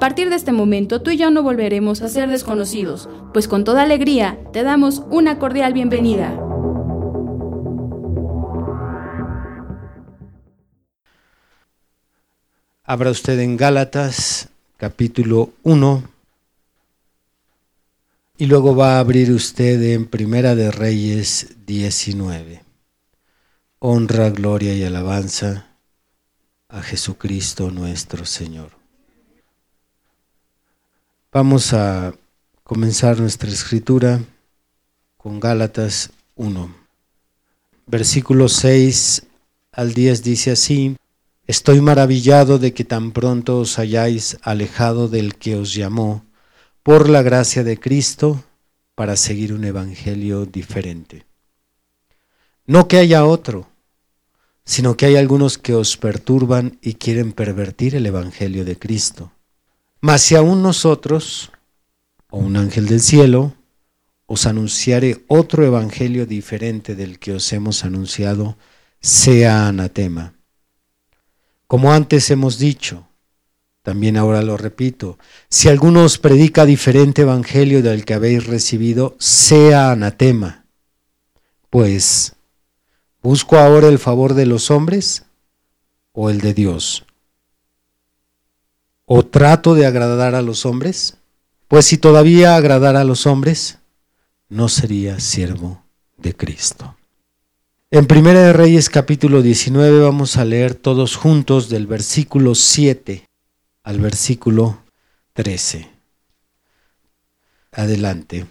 A partir de este momento tú y yo no volveremos a ser desconocidos, pues con toda alegría te damos una cordial bienvenida. Abra usted en Gálatas capítulo 1 y luego va a abrir usted en Primera de Reyes 19. Honra, gloria y alabanza a Jesucristo nuestro Señor. Vamos a comenzar nuestra escritura con Gálatas 1. Versículo 6 al 10 dice así, Estoy maravillado de que tan pronto os hayáis alejado del que os llamó por la gracia de Cristo para seguir un evangelio diferente. No que haya otro, sino que hay algunos que os perturban y quieren pervertir el evangelio de Cristo. Mas si aún nosotros, o un ángel del cielo, os anunciare otro evangelio diferente del que os hemos anunciado, sea anatema. Como antes hemos dicho, también ahora lo repito, si alguno os predica diferente evangelio del que habéis recibido, sea anatema. Pues, ¿busco ahora el favor de los hombres o el de Dios? ¿O trato de agradar a los hombres? Pues si todavía agradara a los hombres, no sería siervo de Cristo. En Primera de Reyes capítulo 19 vamos a leer todos juntos del versículo 7 al versículo 13. Adelante.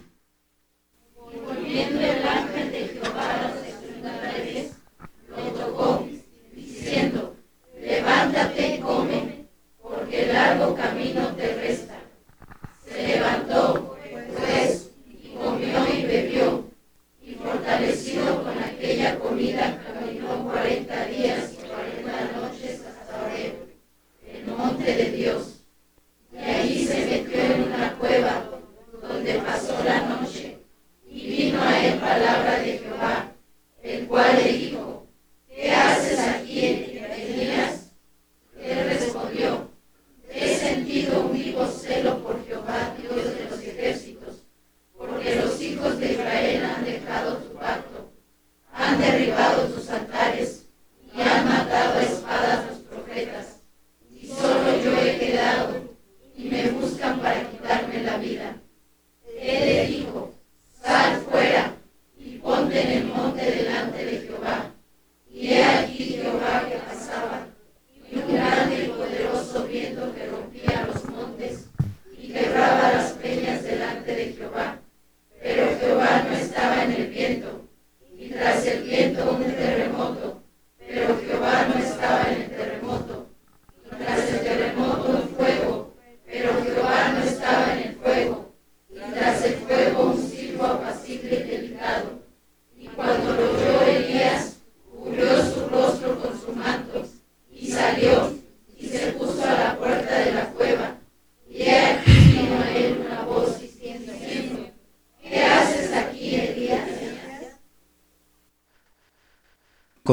el viento un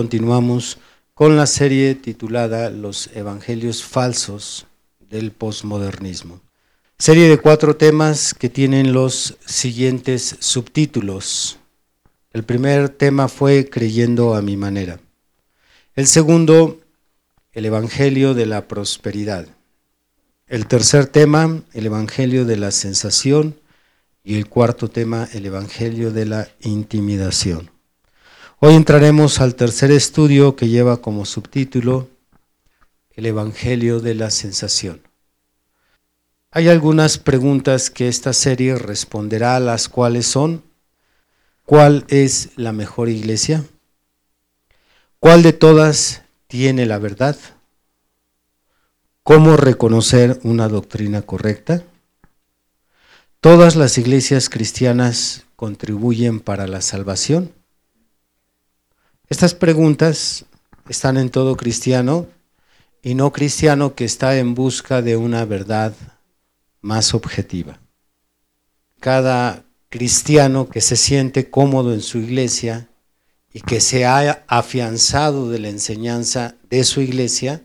continuamos con la serie titulada Los Evangelios Falsos del Postmodernismo. Serie de cuatro temas que tienen los siguientes subtítulos. El primer tema fue Creyendo a mi manera. El segundo, el Evangelio de la Prosperidad. El tercer tema, el Evangelio de la Sensación. Y el cuarto tema, el Evangelio de la Intimidación. Hoy entraremos al tercer estudio que lleva como subtítulo El Evangelio de la Sensación. Hay algunas preguntas que esta serie responderá, las cuales son, ¿cuál es la mejor iglesia? ¿Cuál de todas tiene la verdad? ¿Cómo reconocer una doctrina correcta? ¿Todas las iglesias cristianas contribuyen para la salvación? Estas preguntas están en todo cristiano y no cristiano que está en busca de una verdad más objetiva. Cada cristiano que se siente cómodo en su iglesia y que se ha afianzado de la enseñanza de su iglesia,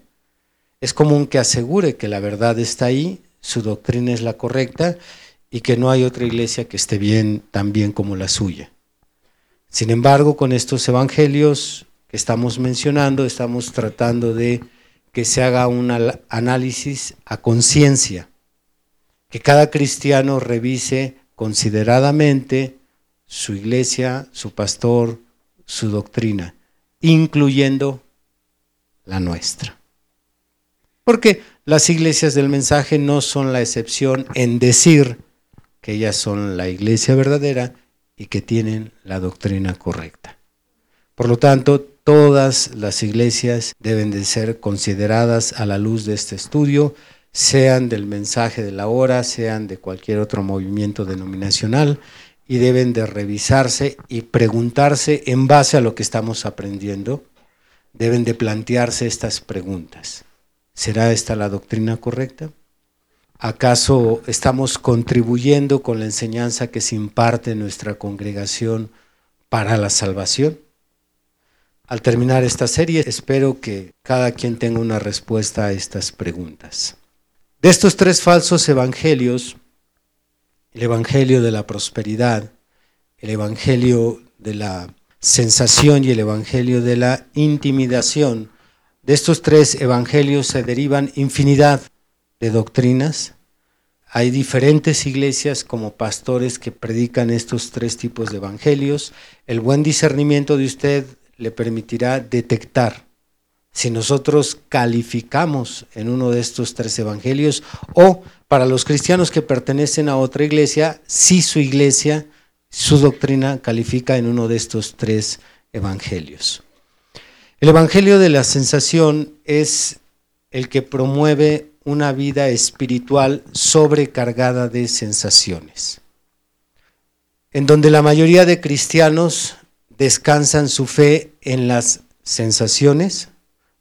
es común que asegure que la verdad está ahí, su doctrina es la correcta y que no hay otra iglesia que esté bien tan bien como la suya. Sin embargo, con estos evangelios que estamos mencionando, estamos tratando de que se haga un análisis a conciencia, que cada cristiano revise consideradamente su iglesia, su pastor, su doctrina, incluyendo la nuestra. Porque las iglesias del mensaje no son la excepción en decir que ellas son la iglesia verdadera, y que tienen la doctrina correcta. Por lo tanto, todas las iglesias deben de ser consideradas a la luz de este estudio, sean del mensaje de la hora, sean de cualquier otro movimiento denominacional, y deben de revisarse y preguntarse en base a lo que estamos aprendiendo, deben de plantearse estas preguntas. ¿Será esta la doctrina correcta? ¿Acaso estamos contribuyendo con la enseñanza que se imparte en nuestra congregación para la salvación? Al terminar esta serie, espero que cada quien tenga una respuesta a estas preguntas. De estos tres falsos evangelios, el evangelio de la prosperidad, el evangelio de la sensación y el evangelio de la intimidación, de estos tres evangelios se derivan infinidad de doctrinas. Hay diferentes iglesias como pastores que predican estos tres tipos de evangelios. El buen discernimiento de usted le permitirá detectar si nosotros calificamos en uno de estos tres evangelios o para los cristianos que pertenecen a otra iglesia, si su iglesia, su doctrina califica en uno de estos tres evangelios. El evangelio de la sensación es el que promueve una vida espiritual sobrecargada de sensaciones, en donde la mayoría de cristianos descansan su fe en las sensaciones,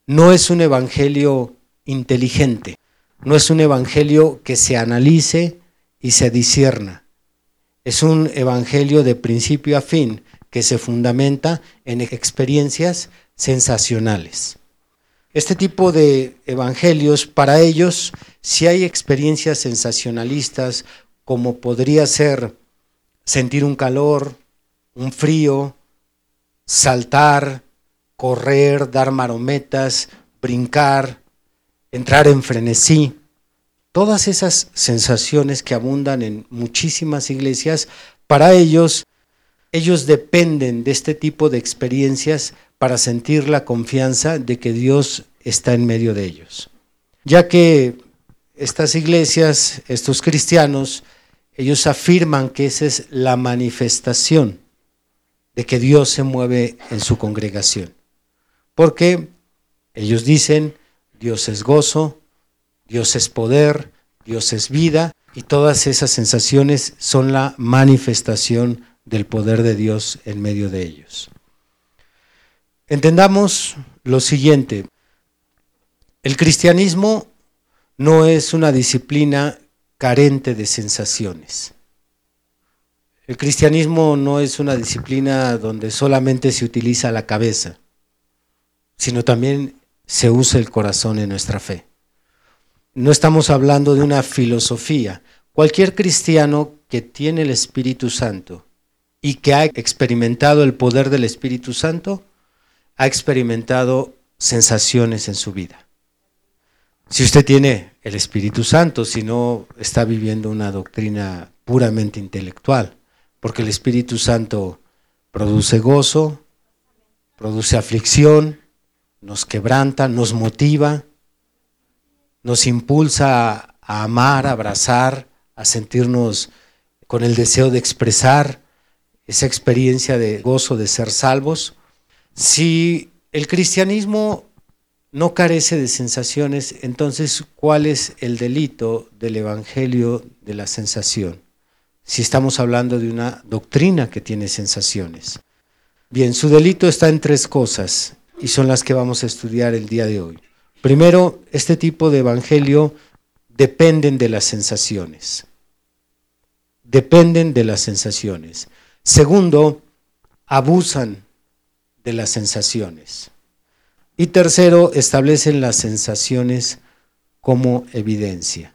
no es un evangelio inteligente, no es un evangelio que se analice y se disierna, es un evangelio de principio a fin que se fundamenta en experiencias sensacionales. Este tipo de evangelios, para ellos, si hay experiencias sensacionalistas, como podría ser sentir un calor, un frío, saltar, correr, dar marometas, brincar, entrar en frenesí, todas esas sensaciones que abundan en muchísimas iglesias, para ellos, ellos dependen de este tipo de experiencias para sentir la confianza de que Dios está en medio de ellos. Ya que estas iglesias, estos cristianos, ellos afirman que esa es la manifestación de que Dios se mueve en su congregación. Porque ellos dicen, Dios es gozo, Dios es poder, Dios es vida, y todas esas sensaciones son la manifestación del poder de Dios en medio de ellos. Entendamos lo siguiente, el cristianismo no es una disciplina carente de sensaciones. El cristianismo no es una disciplina donde solamente se utiliza la cabeza, sino también se usa el corazón en nuestra fe. No estamos hablando de una filosofía. Cualquier cristiano que tiene el Espíritu Santo y que ha experimentado el poder del Espíritu Santo, ha experimentado sensaciones en su vida. Si usted tiene el Espíritu Santo, si no está viviendo una doctrina puramente intelectual, porque el Espíritu Santo produce gozo, produce aflicción, nos quebranta, nos motiva, nos impulsa a, amar, a abrazar, a sentirnos con el deseo de expresar esa experiencia de gozo de ser salvos. Si el cristianismo no carece de sensaciones, entonces, ¿cuál es el delito del Evangelio de la sensación? Si estamos hablando de una doctrina que tiene sensaciones. Bien, su delito está en tres cosas y son las que vamos a estudiar el día de hoy. Primero, este tipo de Evangelio dependen de las sensaciones. Dependen de las sensaciones. Segundo, abusan de las sensaciones. Y tercero, establecen las sensaciones como evidencia.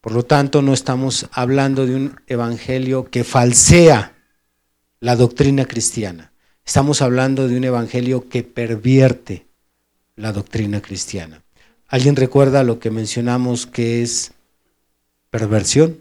Por lo tanto, no estamos hablando de un evangelio que falsea la doctrina cristiana. Estamos hablando de un evangelio que pervierte la doctrina cristiana. ¿Alguien recuerda lo que mencionamos que es perversión?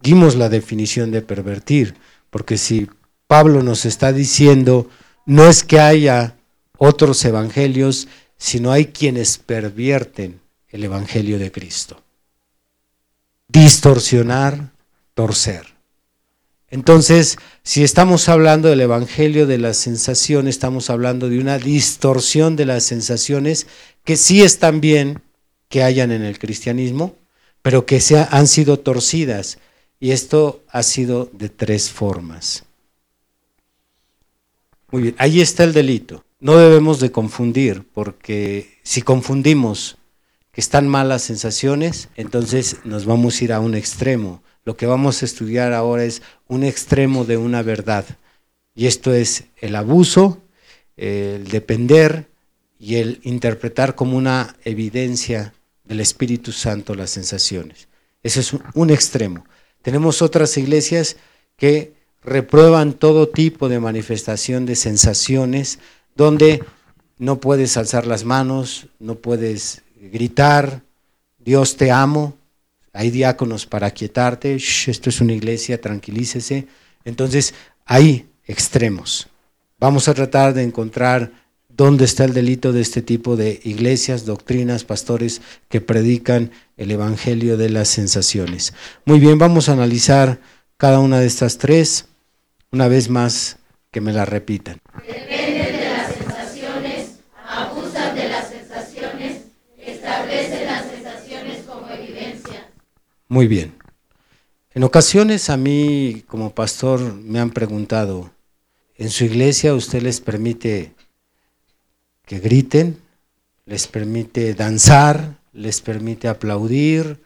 Dimos la definición de pervertir, porque si Pablo nos está diciendo, no es que haya otros evangelios, sino hay quienes pervierten el evangelio de Cristo. Distorsionar, torcer. Entonces, si estamos hablando del evangelio de la sensación, estamos hablando de una distorsión de las sensaciones que sí están bien que hayan en el cristianismo, pero que se han sido torcidas. Y esto ha sido de tres formas. Muy bien, ahí está el delito. No debemos de confundir, porque si confundimos que están malas sensaciones, entonces nos vamos a ir a un extremo. Lo que vamos a estudiar ahora es un extremo de una verdad. Y esto es el abuso, el depender y el interpretar como una evidencia del Espíritu Santo las sensaciones. Ese es un extremo. Tenemos otras iglesias que reprueban todo tipo de manifestación de sensaciones, donde no puedes alzar las manos, no puedes gritar, Dios te amo, hay diáconos para quietarte, esto es una iglesia, tranquilícese. Entonces, hay extremos. Vamos a tratar de encontrar dónde está el delito de este tipo de iglesias, doctrinas, pastores que predican el evangelio de las sensaciones. Muy bien, vamos a analizar cada una de estas tres una vez más que me la repitan. Dependen de las sensaciones, abusan de las sensaciones, establecen las sensaciones como evidencia. Muy bien. En ocasiones a mí como pastor me han preguntado, ¿en su iglesia usted les permite que griten? ¿Les permite danzar? ¿Les permite aplaudir?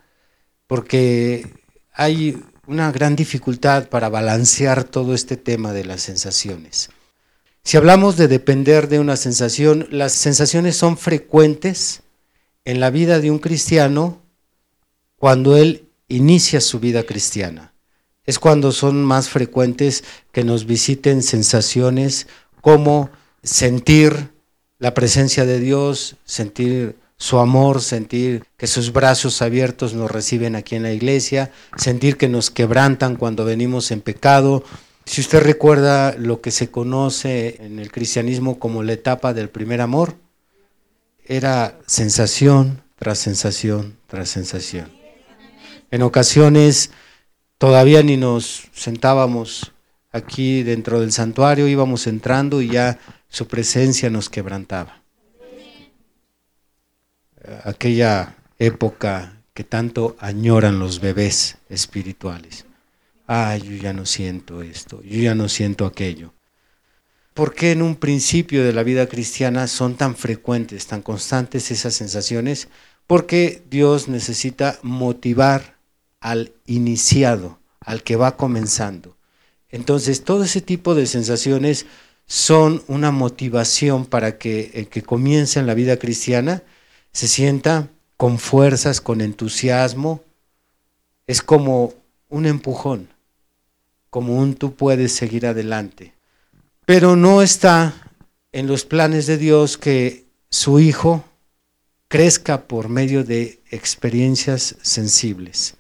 Porque hay una gran dificultad para balancear todo este tema de las sensaciones. Si hablamos de depender de una sensación, las sensaciones son frecuentes en la vida de un cristiano cuando él inicia su vida cristiana. Es cuando son más frecuentes que nos visiten sensaciones como sentir la presencia de Dios, sentir su amor, sentir que sus brazos abiertos nos reciben aquí en la iglesia, sentir que nos quebrantan cuando venimos en pecado. Si usted recuerda lo que se conoce en el cristianismo como la etapa del primer amor, era sensación tras sensación tras sensación. En ocasiones todavía ni nos sentábamos aquí dentro del santuario, íbamos entrando y ya su presencia nos quebrantaba aquella época que tanto añoran los bebés espirituales. Ay, yo ya no siento esto, yo ya no siento aquello. ¿Por qué en un principio de la vida cristiana son tan frecuentes, tan constantes esas sensaciones? Porque Dios necesita motivar al iniciado, al que va comenzando. Entonces, todo ese tipo de sensaciones son una motivación para que el que comience en la vida cristiana se sienta con fuerzas, con entusiasmo. Es como un empujón, como un tú puedes seguir adelante. Pero no está en los planes de Dios que su hijo crezca por medio de experiencias sensibles.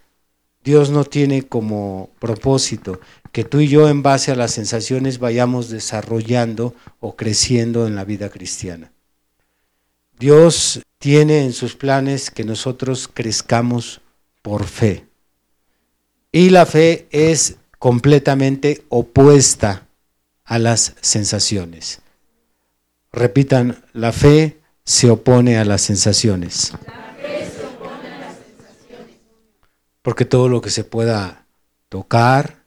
Dios no tiene como propósito que tú y yo en base a las sensaciones vayamos desarrollando o creciendo en la vida cristiana. Dios tiene en sus planes que nosotros crezcamos por fe. Y la fe es completamente opuesta a las sensaciones. Repitan, la fe se opone a las sensaciones. Porque todo lo que se pueda tocar,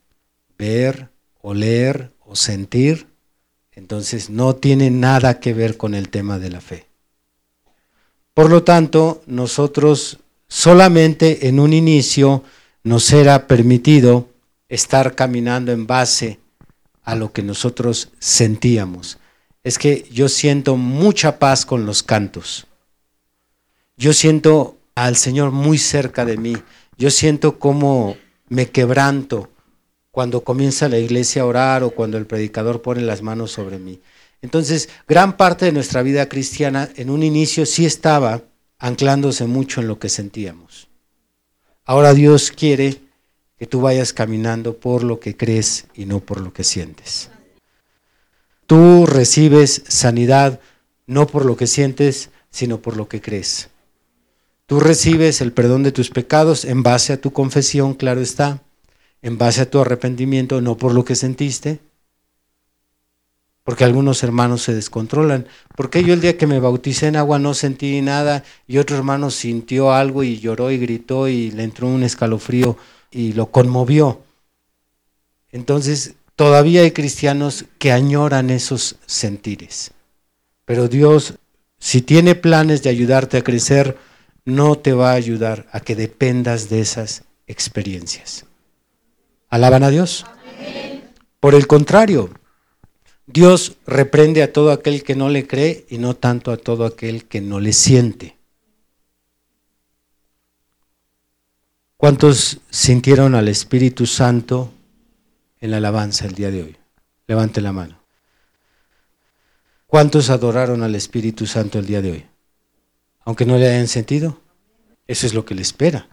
ver, oler o sentir, entonces no tiene nada que ver con el tema de la fe. Por lo tanto, nosotros solamente en un inicio nos era permitido estar caminando en base a lo que nosotros sentíamos. Es que yo siento mucha paz con los cantos. Yo siento al Señor muy cerca de mí. Yo siento cómo me quebranto cuando comienza la iglesia a orar o cuando el predicador pone las manos sobre mí. Entonces, gran parte de nuestra vida cristiana en un inicio sí estaba anclándose mucho en lo que sentíamos. Ahora Dios quiere que tú vayas caminando por lo que crees y no por lo que sientes. Tú recibes sanidad no por lo que sientes, sino por lo que crees. Tú recibes el perdón de tus pecados en base a tu confesión, claro está, en base a tu arrepentimiento, no por lo que sentiste, porque algunos hermanos se descontrolan. Porque yo el día que me bauticé en agua no sentí nada y otro hermano sintió algo y lloró y gritó y le entró un escalofrío y lo conmovió. Entonces, todavía hay cristianos que añoran esos sentires. Pero Dios, si tiene planes de ayudarte a crecer, no te va a ayudar a que dependas de esas experiencias. ¿Alaban a Dios? Por el contrario, Dios reprende a todo aquel que no le cree y no tanto a todo aquel que no le siente. ¿Cuántos sintieron al Espíritu Santo en la alabanza el día de hoy? Levante la mano. ¿Cuántos adoraron al Espíritu Santo el día de hoy? Aunque no le hayan sentido. Eso es lo que le espera.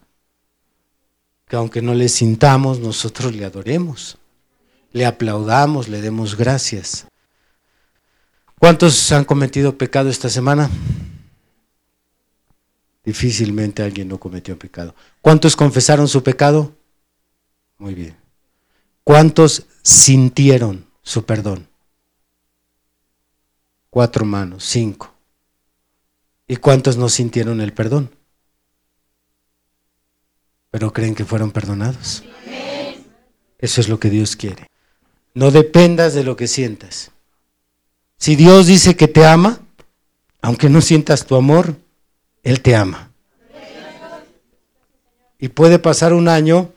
Que aunque no le sintamos, nosotros le adoremos. Le aplaudamos, le demos gracias. ¿Cuántos han cometido pecado esta semana? Difícilmente alguien no cometió pecado. ¿Cuántos confesaron su pecado? Muy bien. ¿Cuántos sintieron su perdón? Cuatro manos, cinco. ¿Y cuántos no sintieron el perdón? Pero creen que fueron perdonados. Eso es lo que Dios quiere. No dependas de lo que sientas. Si Dios dice que te ama, aunque no sientas tu amor, él te ama. Y puede pasar un año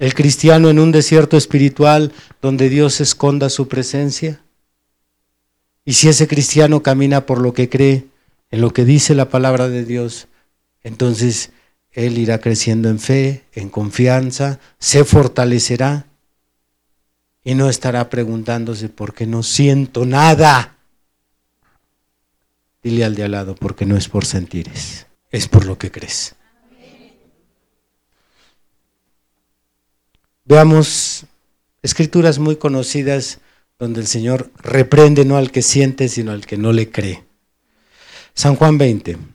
el cristiano en un desierto espiritual donde Dios esconda su presencia. Y si ese cristiano camina por lo que cree, en lo que dice la palabra de Dios, entonces él irá creciendo en fe, en confianza, se fortalecerá y no estará preguntándose por qué no siento nada. Dile al de al lado, porque no es por sentires, es por lo que crees. Veamos escrituras muy conocidas donde el Señor reprende no al que siente, sino al que no le cree. San Juan 20.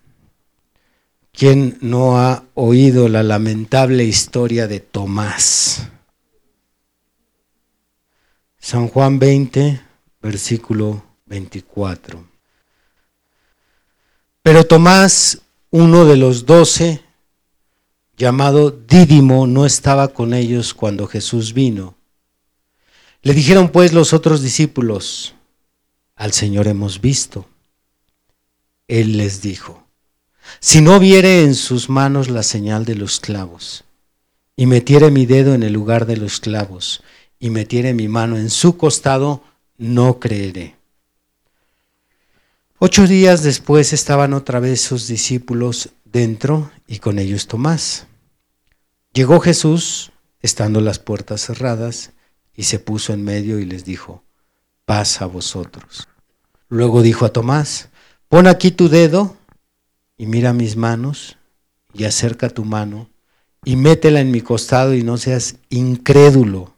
¿Quién no ha oído la lamentable historia de Tomás? San Juan 20, versículo 24. Pero Tomás, uno de los doce, llamado Dídimo, no estaba con ellos cuando Jesús vino. Le dijeron pues los otros discípulos, al Señor hemos visto. Él les dijo, si no viere en sus manos la señal de los clavos, y metiere mi dedo en el lugar de los clavos, y metiere mi mano en su costado, no creeré. Ocho días después estaban otra vez sus discípulos dentro y con ellos Tomás. Llegó Jesús, estando las puertas cerradas, y se puso en medio y les dijo, paz a vosotros. Luego dijo a Tomás, pon aquí tu dedo y mira mis manos y acerca tu mano y métela en mi costado y no seas incrédulo,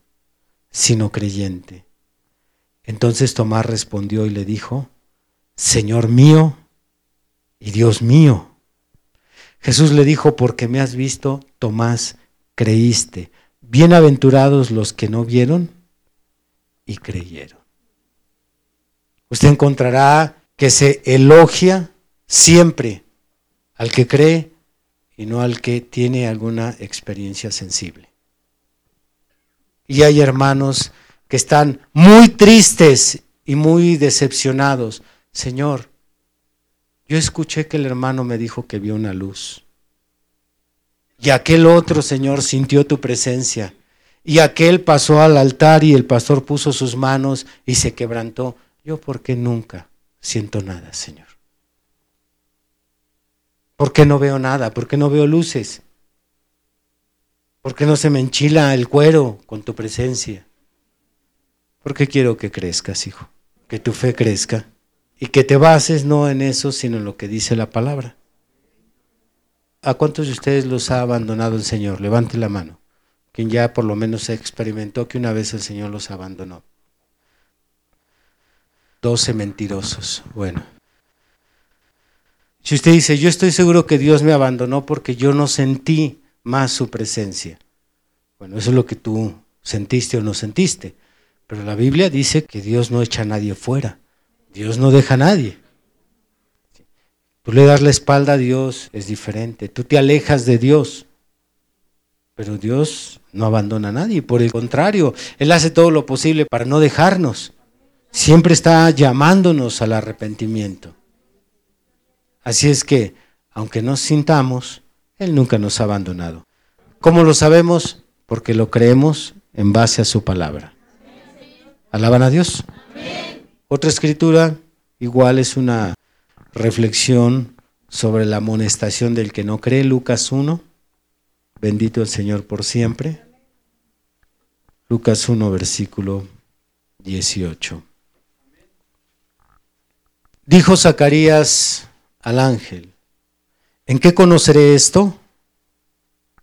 sino creyente. Entonces Tomás respondió y le dijo, Señor mío y Dios mío. Jesús le dijo, porque me has visto, Tomás, creíste. Bienaventurados los que no vieron y creyeron. Usted encontrará que se elogia siempre al que cree y no al que tiene alguna experiencia sensible. Y hay hermanos que están muy tristes y muy decepcionados. Señor, yo escuché que el hermano me dijo que vio una luz. Y aquel otro, Señor, sintió tu presencia. Y aquel pasó al altar y el pastor puso sus manos y se quebrantó. Yo, ¿por qué nunca siento nada, Señor? ¿Por qué no veo nada? ¿Por qué no veo luces? ¿Por qué no se me enchila el cuero con tu presencia? Porque quiero que crezcas, hijo, que tu fe crezca y que te bases no en eso, sino en lo que dice la palabra. ¿A cuántos de ustedes los ha abandonado el Señor? Levante la mano. Quien ya por lo menos experimentó que una vez el Señor los abandonó. Doce mentirosos. Bueno. Si usted dice, yo estoy seguro que Dios me abandonó porque yo no sentí más su presencia. Bueno, eso es lo que tú sentiste o no sentiste. Pero la Biblia dice que Dios no echa a nadie fuera. Dios no deja a nadie. Tú le das la espalda a Dios, es diferente. Tú te alejas de Dios. Pero Dios no abandona a nadie. Por el contrario, Él hace todo lo posible para no dejarnos. Siempre está llamándonos al arrepentimiento. Así es que, aunque nos sintamos, Él nunca nos ha abandonado. ¿Cómo lo sabemos? Porque lo creemos en base a su palabra. ¿Alaban a Dios? Otra escritura igual es una reflexión sobre la amonestación del que no cree, Lucas 1. Bendito el Señor por siempre. Lucas 1, versículo 18. Dijo Zacarías al ángel, ¿en qué conoceré esto?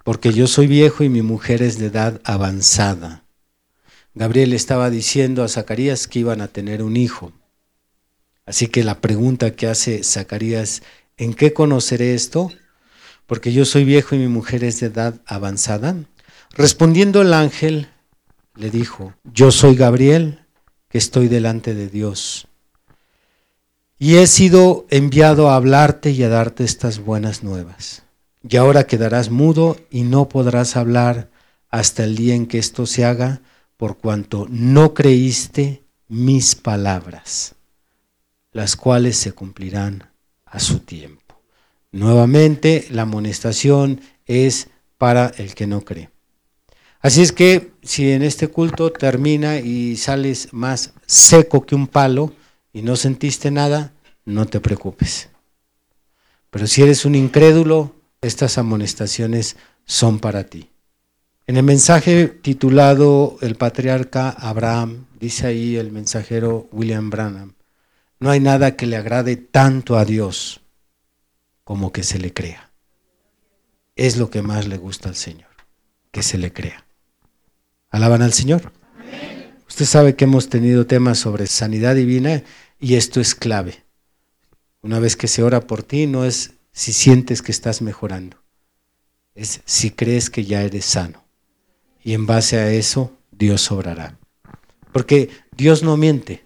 Porque yo soy viejo y mi mujer es de edad avanzada. Gabriel estaba diciendo a Zacarías que iban a tener un hijo. Así que la pregunta que hace Zacarías, ¿en qué conoceré esto? Porque yo soy viejo y mi mujer es de edad avanzada. Respondiendo el ángel, le dijo, yo soy Gabriel, que estoy delante de Dios. Y he sido enviado a hablarte y a darte estas buenas nuevas. Y ahora quedarás mudo y no podrás hablar hasta el día en que esto se haga por cuanto no creíste mis palabras, las cuales se cumplirán a su tiempo. Nuevamente, la amonestación es para el que no cree. Así es que si en este culto termina y sales más seco que un palo y no sentiste nada, no te preocupes. Pero si eres un incrédulo, estas amonestaciones son para ti. En el mensaje titulado El patriarca Abraham, dice ahí el mensajero William Branham, no hay nada que le agrade tanto a Dios como que se le crea. Es lo que más le gusta al Señor, que se le crea. ¿Alaban al Señor? Usted sabe que hemos tenido temas sobre sanidad divina y esto es clave. Una vez que se ora por ti, no es si sientes que estás mejorando, es si crees que ya eres sano y en base a eso Dios obrará. Porque Dios no miente,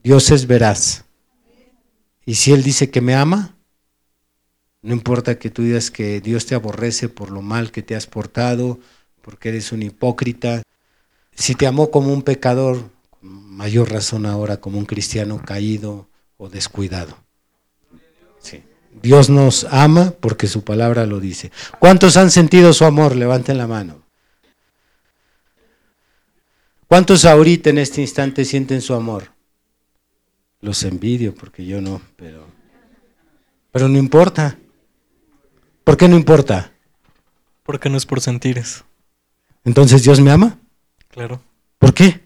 Dios es veraz. Y si Él dice que me ama, no importa que tú digas que Dios te aborrece por lo mal que te has portado, porque eres un hipócrita. Si te amó como un pecador, mayor razón ahora como un cristiano caído o descuidado. Dios nos ama porque su palabra lo dice. ¿Cuántos han sentido su amor? Levanten la mano. ¿Cuántos ahorita en este instante sienten su amor? Los envidio porque yo no, pero pero no importa. ¿Por qué no importa? Porque no es por sentires. Entonces Dios me ama? Claro. ¿Por qué?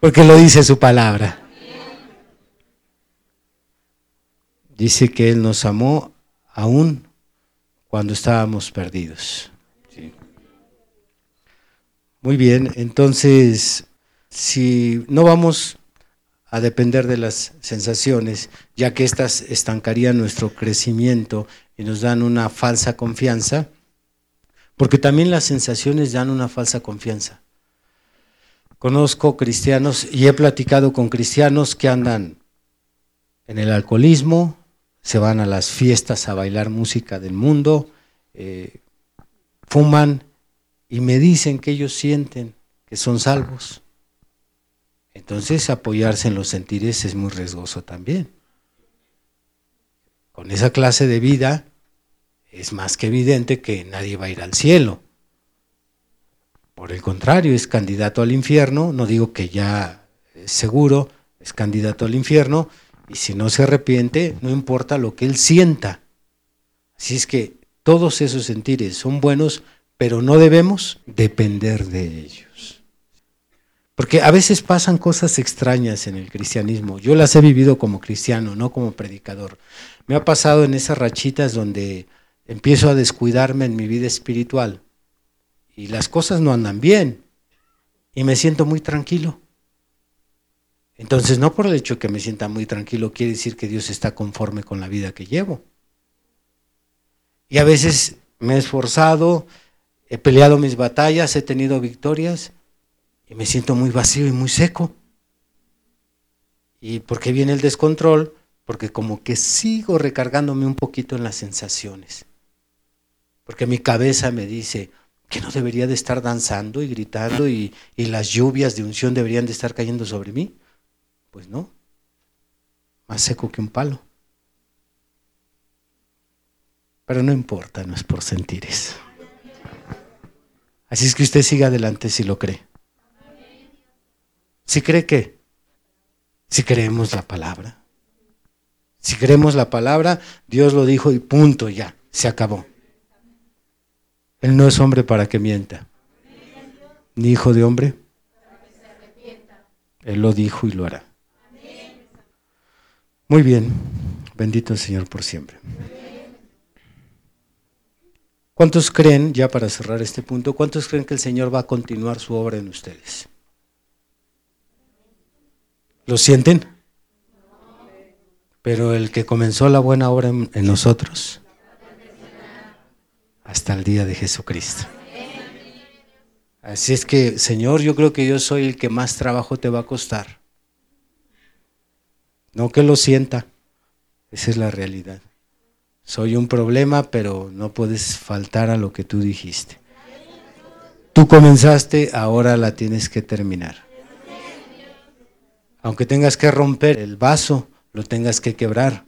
Porque lo dice su palabra. Dice que Él nos amó aún cuando estábamos perdidos. Muy bien, entonces, si no vamos a depender de las sensaciones, ya que éstas estancarían nuestro crecimiento y nos dan una falsa confianza, porque también las sensaciones dan una falsa confianza. Conozco cristianos y he platicado con cristianos que andan en el alcoholismo, se van a las fiestas a bailar música del mundo, eh, fuman y me dicen que ellos sienten que son salvos. Entonces apoyarse en los sentires es muy riesgoso también. Con esa clase de vida es más que evidente que nadie va a ir al cielo. Por el contrario, es candidato al infierno, no digo que ya es seguro, es candidato al infierno, y si no se arrepiente, no importa lo que él sienta. Así es que todos esos sentires son buenos, pero no debemos depender de ellos. Porque a veces pasan cosas extrañas en el cristianismo. Yo las he vivido como cristiano, no como predicador. Me ha pasado en esas rachitas donde empiezo a descuidarme en mi vida espiritual y las cosas no andan bien y me siento muy tranquilo. Entonces, no por el hecho que me sienta muy tranquilo quiere decir que Dios está conforme con la vida que llevo. Y a veces me he esforzado, he peleado mis batallas, he tenido victorias y me siento muy vacío y muy seco. ¿Y por qué viene el descontrol? Porque como que sigo recargándome un poquito en las sensaciones. Porque mi cabeza me dice, que no debería de estar danzando y gritando y, las lluvias de unción deberían de estar cayendo sobre mí. Pues no, más seco que un palo. Pero no importa, no es por sentires. Así es que usted siga adelante si lo cree. Si cree que, si creemos la palabra. Si creemos la palabra, Dios lo dijo y punto, ya, se acabó. Él no es hombre para que mienta, ni hijo de hombre. Él lo dijo y lo hará. Muy bien, bendito el Señor por siempre. ¿Cuántos creen, ya para cerrar este punto, cuántos creen que el Señor va a continuar su obra en ustedes? ¿Lo sienten? Pero el que comenzó la buena obra en, nosotros, hasta el día de Jesucristo. Así es que, Señor, yo creo que yo soy el que más trabajo te va a costar. No que lo sienta, esa es la realidad. Soy un problema, pero no puedes faltar a lo que tú dijiste. Tú comenzaste, ahora la tienes que terminar. Aunque tengas que romper el vaso, lo tengas que quebrar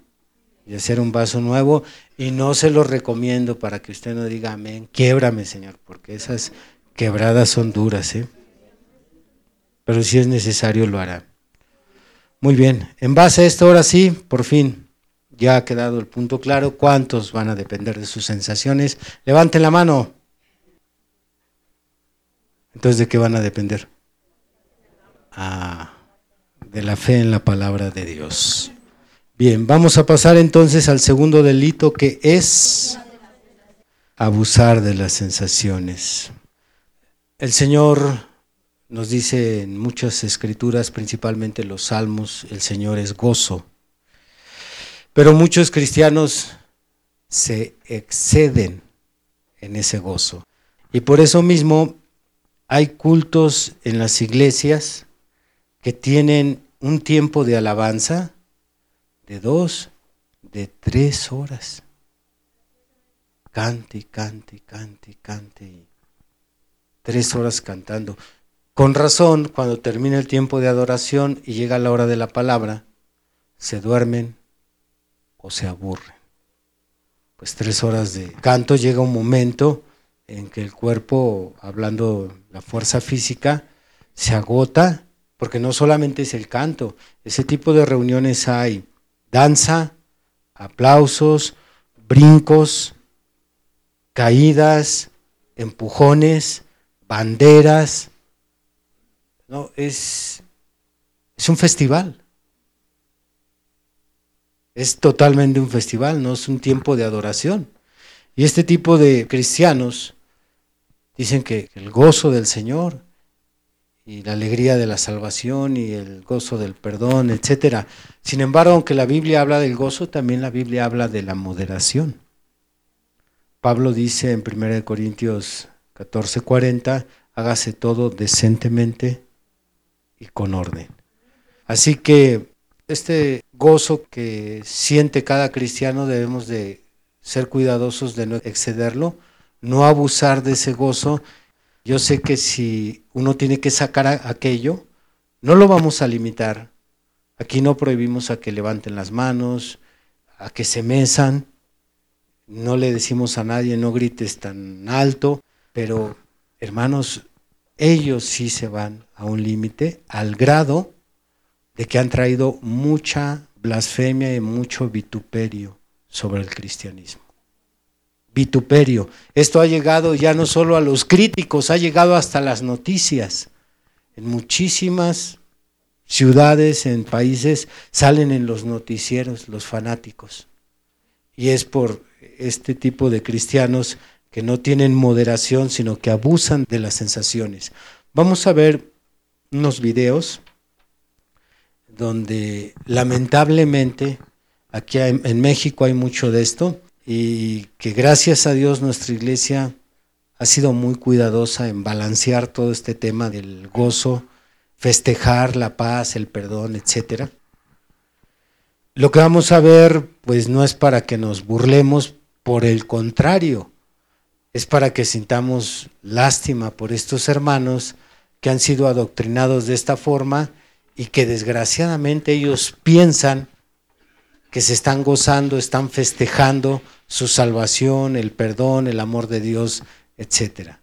y hacer un vaso nuevo. Y no se lo recomiendo para que usted no diga amén, quiebrame, Señor, porque esas quebradas son duras, ¿eh? Pero si es necesario lo hará. Muy bien, en base a esto ahora sí, por fin, ya ha quedado el punto claro. ¿Cuántos van a depender de sus sensaciones? Levanten la mano. Entonces, ¿de qué van a depender? Ah, de la fe en la palabra de Dios. Bien, vamos a pasar entonces al segundo delito que es abusar de las sensaciones. El Señor nos dice en muchas escrituras, principalmente los salmos, el Señor es gozo. Pero muchos cristianos se exceden en ese gozo. Y por eso mismo hay cultos en las iglesias que tienen un tiempo de alabanza de dos, de tres horas. Cante, cante, cante, cante. Tres horas cantando. Con razón, cuando termina el tiempo de adoración y llega la hora de la palabra, se duermen o se aburren. Pues tres horas de canto llega un momento en que el cuerpo, hablando la fuerza física, se agota, porque no solamente es el canto, ese tipo de reuniones hay danza, aplausos, brincos, caídas, empujones, banderas. No, es, es un festival. Es totalmente un festival, no es un tiempo de adoración. Y este tipo de cristianos dicen que el gozo del Señor y la alegría de la salvación y el gozo del perdón, etcétera. Sin embargo, aunque la Biblia habla del gozo, también la Biblia habla de la moderación. Pablo dice en 1 Corintios 14:40, hágase todo decentemente y con orden. Así que este gozo que siente cada cristiano debemos de ser cuidadosos de no excederlo, no abusar de ese gozo. Yo sé que si uno tiene que sacar aquello, no lo vamos a limitar. Aquí no prohibimos a que levanten las manos, a que se mesan. No le decimos a nadie no grites tan alto, pero hermanos, ellos sí se van a un límite al grado de que han traído mucha blasfemia y mucho vituperio sobre el cristianismo. Vituperio. Esto ha llegado ya no solo a los críticos, ha llegado hasta las noticias. En muchísimas ciudades, en países, salen en los noticieros los fanáticos. Y es por este tipo de cristianos que no tienen moderación, sino que abusan de las sensaciones. Vamos a ver unos videos donde lamentablemente aquí en México hay mucho de esto y que gracias a Dios nuestra iglesia ha sido muy cuidadosa en balancear todo este tema del gozo, festejar la paz, el perdón, etcétera. Lo que vamos a ver, pues no es para que nos burlemos, por el contrario, es para que sintamos lástima por estos hermanos que han sido adoctrinados de esta forma y que desgraciadamente ellos piensan que se están gozando, están festejando su salvación, el perdón, el amor de Dios, etc.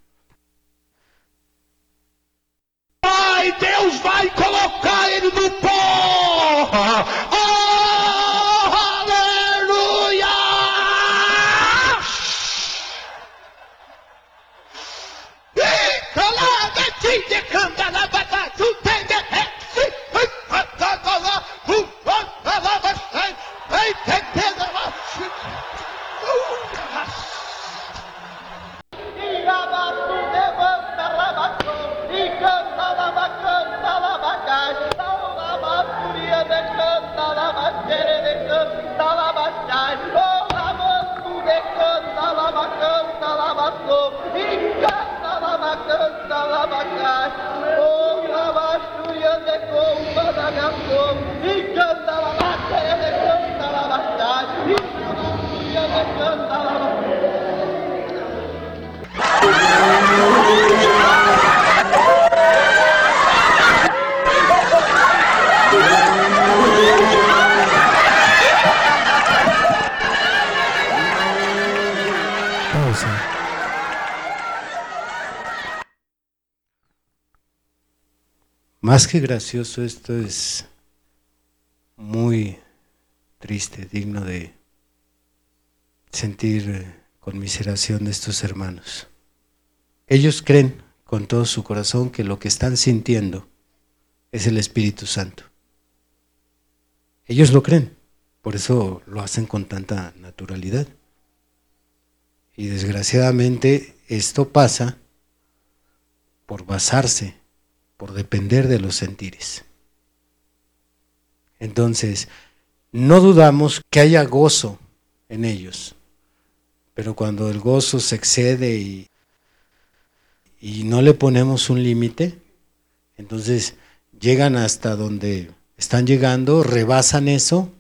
Más que gracioso, esto es muy triste, digno de sentir conmiseración de estos hermanos. Ellos creen con todo su corazón que lo que están sintiendo es el Espíritu Santo. Ellos lo creen, por eso lo hacen con tanta naturalidad. Y desgraciadamente esto pasa por basarse por depender de los sentires. Entonces, no dudamos que haya gozo en ellos, pero cuando el gozo se excede y, y no le ponemos un límite, entonces llegan hasta donde están llegando, rebasan eso,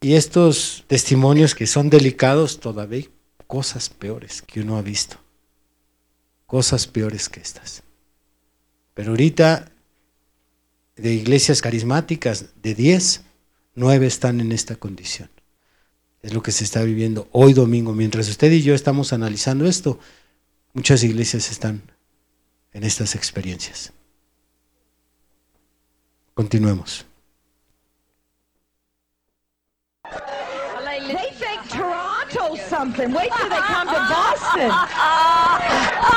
y estos testimonios que son delicados, todavía cosas peores que uno ha visto, cosas peores que estas. Pero ahorita de iglesias carismáticas, de 10, 9 están en esta condición. Es lo que se está viviendo hoy domingo. Mientras usted y yo estamos analizando esto, muchas iglesias están en estas experiencias. Continuemos. something. Wait till they come to Boston.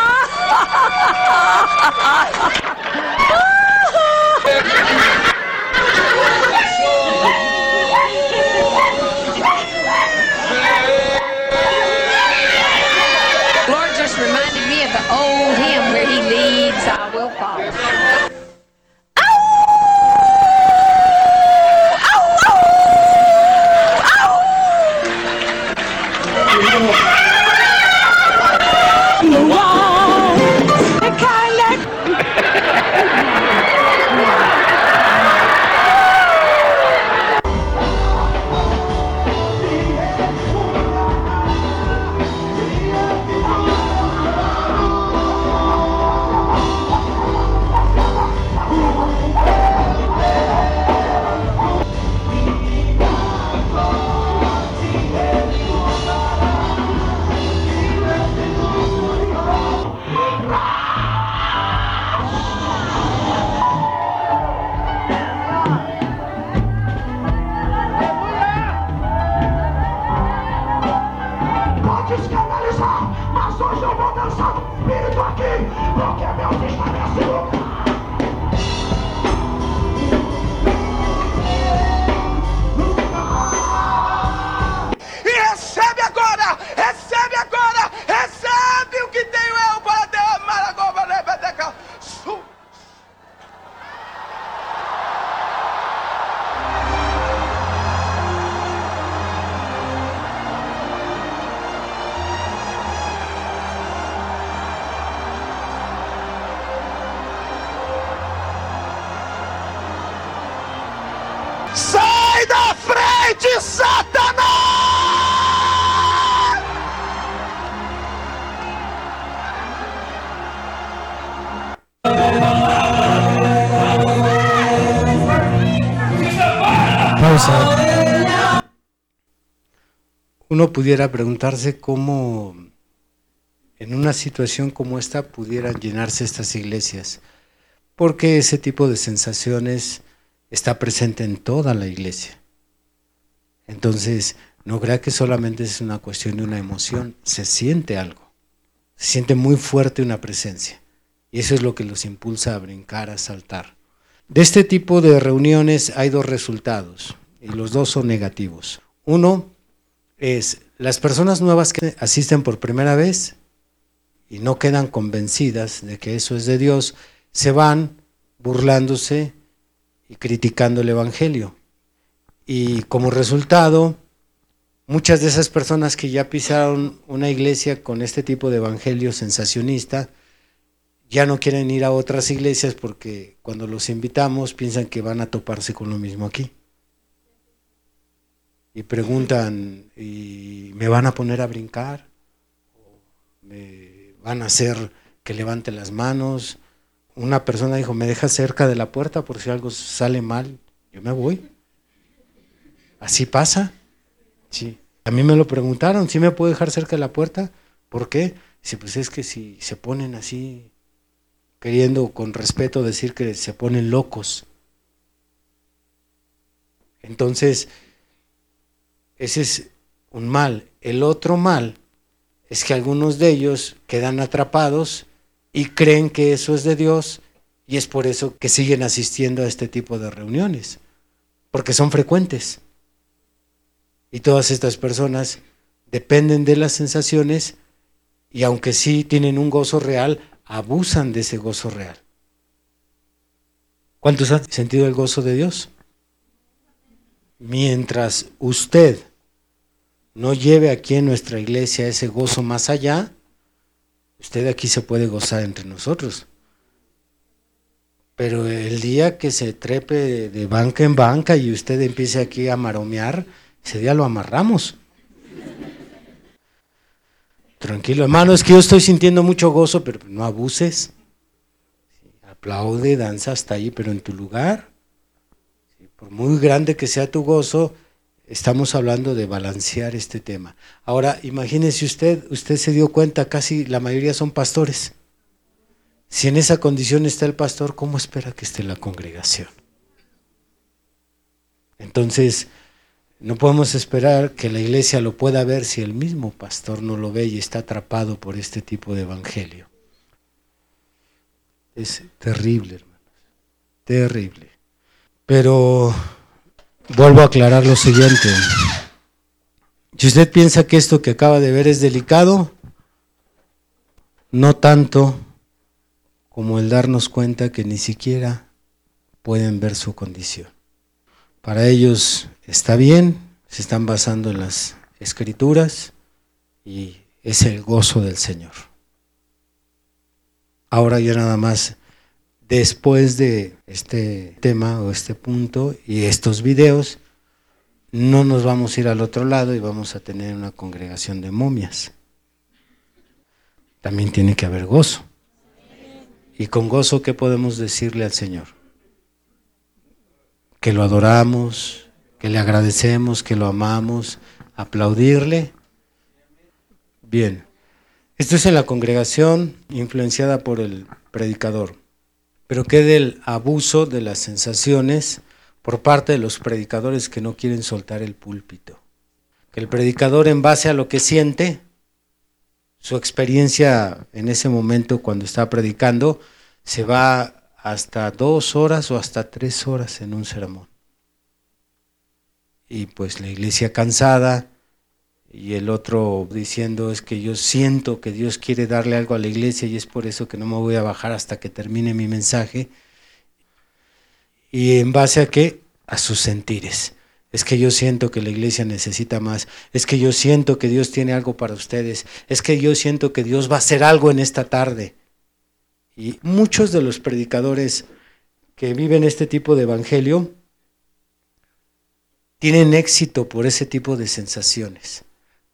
Ha ha ha ha ha! Uno pudiera preguntarse cómo en una situación como esta pudieran llenarse estas iglesias, porque ese tipo de sensaciones está presente en toda la iglesia. Entonces, no crea que solamente es una cuestión de una emoción, se siente algo, se siente muy fuerte una presencia, y eso es lo que los impulsa a brincar, a saltar. De este tipo de reuniones hay dos resultados, y los dos son negativos. Uno es las personas nuevas que asisten por primera vez y no quedan convencidas de que eso es de Dios, se van burlándose y criticando el Evangelio. Y como resultado, muchas de esas personas que ya pisaron una iglesia con este tipo de evangelio sensacionista, ya no quieren ir a otras iglesias porque cuando los invitamos piensan que van a toparse con lo mismo aquí. Y preguntan, ¿y me van a poner a brincar? ¿O ¿Me van a hacer que levante las manos? Una persona dijo, ¿me dejas cerca de la puerta por si algo sale mal? Yo me voy. Así pasa. Sí. A mí me lo preguntaron, ¿sí me puedo dejar cerca de la puerta? ¿Por qué? Dice, pues es que si se ponen así, queriendo con respeto decir que se ponen locos. Entonces, ese es un mal. El otro mal es que algunos de ellos quedan atrapados y creen que eso es de Dios y es por eso que siguen asistiendo a este tipo de reuniones, porque son frecuentes. Y todas estas personas dependen de las sensaciones y aunque sí tienen un gozo real, abusan de ese gozo real. ¿Cuántos han sentido el gozo de Dios? Mientras usted no lleve aquí en nuestra iglesia ese gozo más allá, usted aquí se puede gozar entre nosotros. Pero el día que se trepe de, banca en banca y usted empiece aquí a maromear, ese día lo amarramos. Tranquilo, hermano, es que yo estoy sintiendo mucho gozo, pero no abuses. Aplaude, danza hasta ahí, pero en tu lugar. Por muy grande que sea tu gozo, estamos hablando de balancear este tema. Ahora, imagínese usted, usted se dio cuenta, casi la mayoría son pastores. Si en esa condición está el pastor, ¿cómo espera que esté la congregación? Entonces, no podemos esperar que la iglesia lo pueda ver si el mismo pastor no lo ve y está atrapado por este tipo de evangelio. Es terrible, hermanos. Terrible. Pero vuelvo a aclarar lo siguiente. Si usted piensa que esto que acaba de ver es delicado, no tanto como el darnos cuenta que ni siquiera pueden ver su condición. Para ellos está bien, se están basando en las escrituras y es el gozo del Señor. Ahora ya nada más, después de este tema o este punto y estos videos, no nos vamos a ir al otro lado y vamos a tener una congregación de momias. También tiene que haber gozo. Y con gozo, ¿qué podemos decirle al Señor? Que lo adoramos, que le agradecemos, que lo amamos, aplaudirle. Bien, esto es en la congregación influenciada por el predicador. Pero ¿qué del abuso de las sensaciones por parte de los predicadores que no quieren soltar el púlpito? Que el predicador en base a lo que siente, su experiencia en ese momento cuando está predicando se va hasta dos horas o hasta tres horas en un sermón. Y pues la iglesia cansada y el otro diciendo es que yo siento que Dios quiere darle algo a la iglesia y es por eso que no me voy a bajar hasta que termine mi mensaje. ¿Y en base a qué? A sus sentires. Es que yo siento que la iglesia necesita más. Es que yo siento que Dios tiene algo para ustedes. Es que yo siento que Dios va a hacer algo en esta tarde. Y muchos de los predicadores que viven este tipo de evangelio tienen éxito por ese tipo de sensaciones.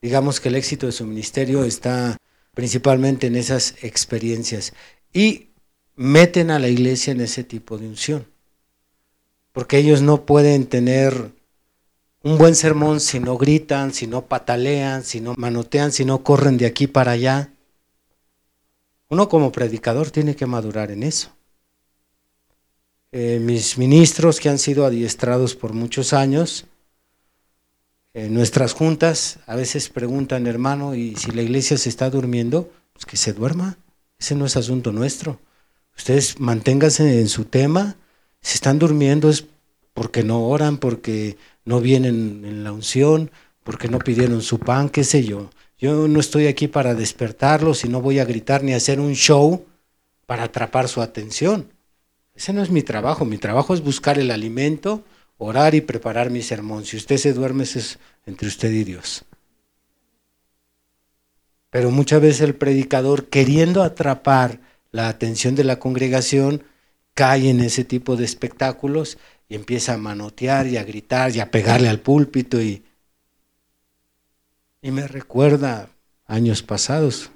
Digamos que el éxito de su ministerio está principalmente en esas experiencias y meten a la iglesia en ese tipo de unción. Porque ellos no pueden tener un buen sermón si no gritan, si no patalean, si no manotean, si no corren de aquí para allá. Uno como predicador tiene que madurar en eso. Eh, mis ministros que han sido adiestrados por muchos años, en nuestras juntas a veces preguntan, hermano, y si la iglesia se está durmiendo, pues que se duerma. Ese no es asunto nuestro. Ustedes manténganse en su tema. Si están durmiendo es porque no oran, porque no vienen en la unción, porque no pidieron su pan, qué sé yo. Yo no estoy aquí para despertarlos y no voy a gritar ni hacer un show para atrapar su atención. Ese no es mi trabajo. Mi trabajo es buscar el alimento, orar y preparar mi sermón. Si usted se duerme, es entre usted y Dios. Pero muchas veces el predicador, queriendo atrapar la atención de la congregación, cae en ese tipo de espectáculos y empieza a manotear y a gritar y a pegarle al púlpito y, y me recuerda años pasados.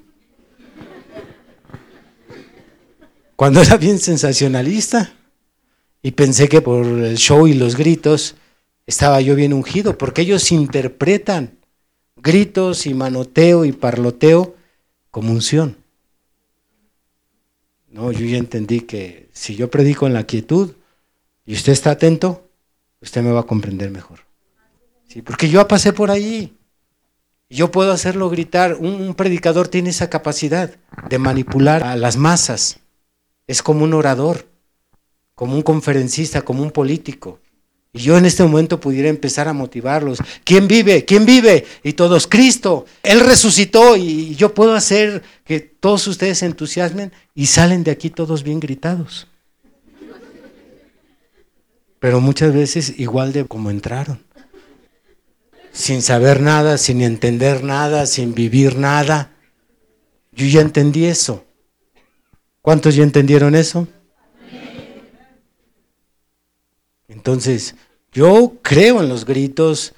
Cuando era bien sensacionalista y pensé que por el show y los gritos estaba yo bien ungido, porque ellos interpretan gritos y manoteo y parloteo como unción. No, yo ya entendí que si yo predico en la quietud, y usted está atento, usted me va a comprender mejor. ¿Sí? Porque yo pasé por ahí. Yo puedo hacerlo gritar. Un, un, predicador tiene esa capacidad de manipular a las masas. Es como un orador, como un conferencista, como un político. Y yo en este momento pudiera empezar a motivarlos. ¿Quién vive? ¿Quién vive? Y todos, Cristo. Él resucitó y yo puedo hacer que todos ustedes se entusiasmen y salen de aquí todos bien gritados pero muchas veces igual de como entraron. Sin saber nada, sin entender nada, sin vivir nada. Yo ya entendí eso. ¿Cuántos ya entendieron eso? Entonces, yo creo en los gritos,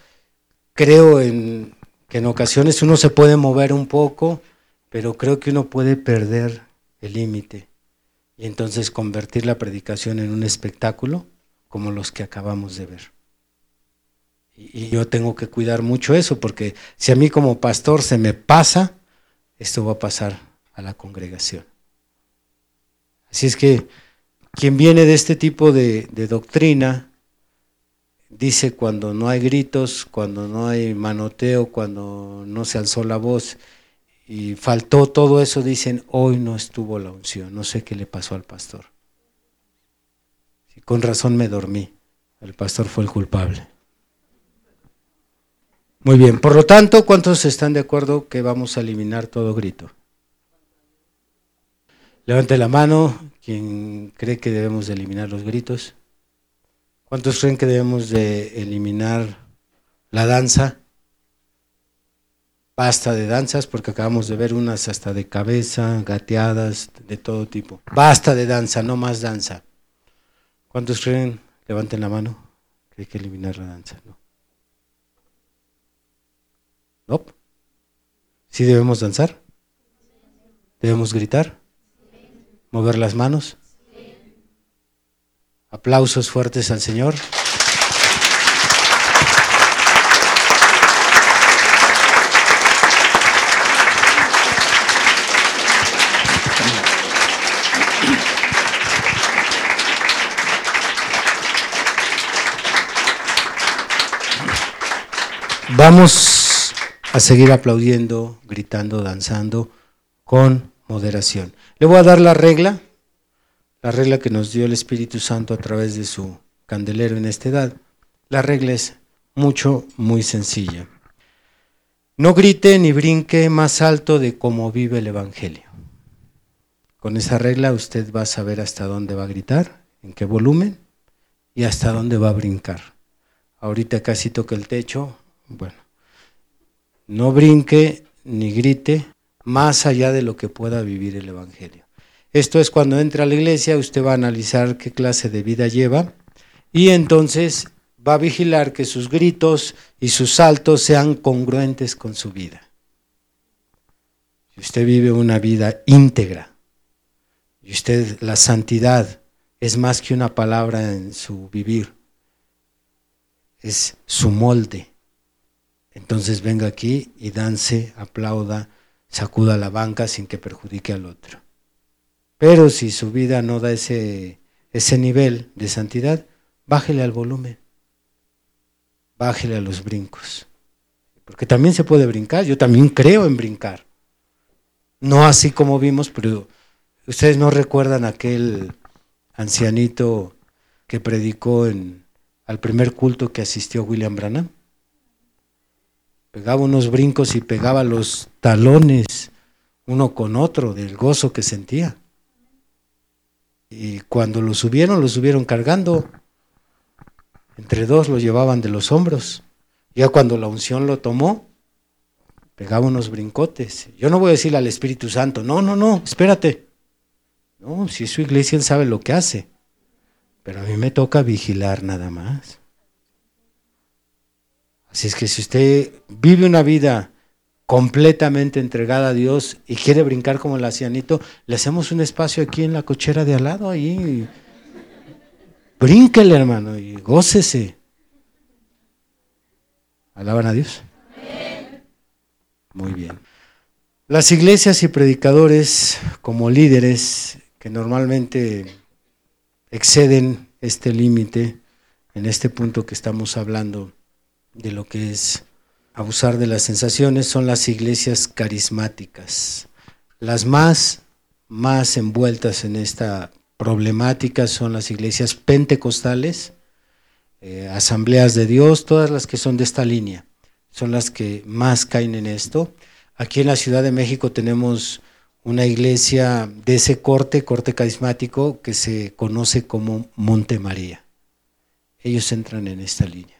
creo en que en ocasiones uno se puede mover un poco, pero creo que uno puede perder el límite y entonces convertir la predicación en un espectáculo como los que acabamos de ver. Y, yo tengo que cuidar mucho eso, porque si a mí como pastor se me pasa, esto va a pasar a la congregación. Así es que quien viene de este tipo de, doctrina, dice cuando no hay gritos, cuando no hay manoteo, cuando no se alzó la voz y faltó todo eso, dicen, hoy no estuvo la unción, no sé qué le pasó al pastor. Con razón me dormí. El pastor fue el culpable. Muy bien, por lo tanto, ¿cuántos están de acuerdo que vamos a eliminar todo grito? Levante la mano quien cree que debemos de eliminar los gritos. ¿Cuántos creen que debemos de eliminar la danza? Basta de danzas porque acabamos de ver unas hasta de cabeza, gateadas, de todo tipo. Basta de danza, no más danza. ¿Cuántos creen? Levanten la mano. Que hay que eliminar la danza. No. ¿No? ¿Sí debemos danzar? ¿Debemos gritar? ¿Mover las manos? Aplausos fuertes al Señor. Vamos a seguir aplaudiendo, gritando, danzando, con moderación. Le voy a dar la regla, la regla que nos dio el Espíritu Santo a través de su candelero en esta edad. La regla es mucho, muy sencilla. No grite ni brinque más alto de cómo vive el Evangelio. Con esa regla usted va a saber hasta dónde va a gritar, en qué volumen y hasta dónde va a brincar. Ahorita casi toca el techo. Bueno, no brinque ni grite más allá de lo que pueda vivir el Evangelio. Esto es cuando entra a la iglesia, usted va a analizar qué clase de vida lleva y entonces va a vigilar que sus gritos y sus saltos sean congruentes con su vida. Si usted vive una vida íntegra y usted la santidad es más que una palabra en su vivir, es su molde. Entonces venga aquí y dance, aplauda, sacuda la banca sin que perjudique al otro. Pero si su vida no da ese, ese nivel de santidad, bájele al volumen, bájele a los brincos. Porque también se puede brincar, yo también creo en brincar. No así como vimos, pero ustedes no recuerdan aquel ancianito que predicó en, al primer culto que asistió William Branham. Pegaba unos brincos y pegaba los talones uno con otro del gozo que sentía. Y cuando lo subieron, lo subieron cargando. Entre dos lo llevaban de los hombros. Ya cuando la unción lo tomó, pegaba unos brincotes. Yo no voy a decirle al Espíritu Santo, no, no, no, espérate. No, si es su iglesia, él sabe lo que hace. Pero a mí me toca vigilar nada más. Así es que si usted vive una vida completamente entregada a Dios y quiere brincar como el ancianito, le hacemos un espacio aquí en la cochera de al lado, ahí. Brínquele, hermano, y gócese. ¿Alaban a Dios? Muy bien. Las iglesias y predicadores como líderes que normalmente exceden este límite en este punto que estamos hablando de lo que es abusar de las sensaciones son las iglesias carismáticas. Las más, más envueltas en esta problemática son las iglesias pentecostales, eh, asambleas de Dios, todas las que son de esta línea, son las que más caen en esto. Aquí en la Ciudad de México tenemos una iglesia de ese corte, corte carismático, que se conoce como Monte María. Ellos entran en esta línea.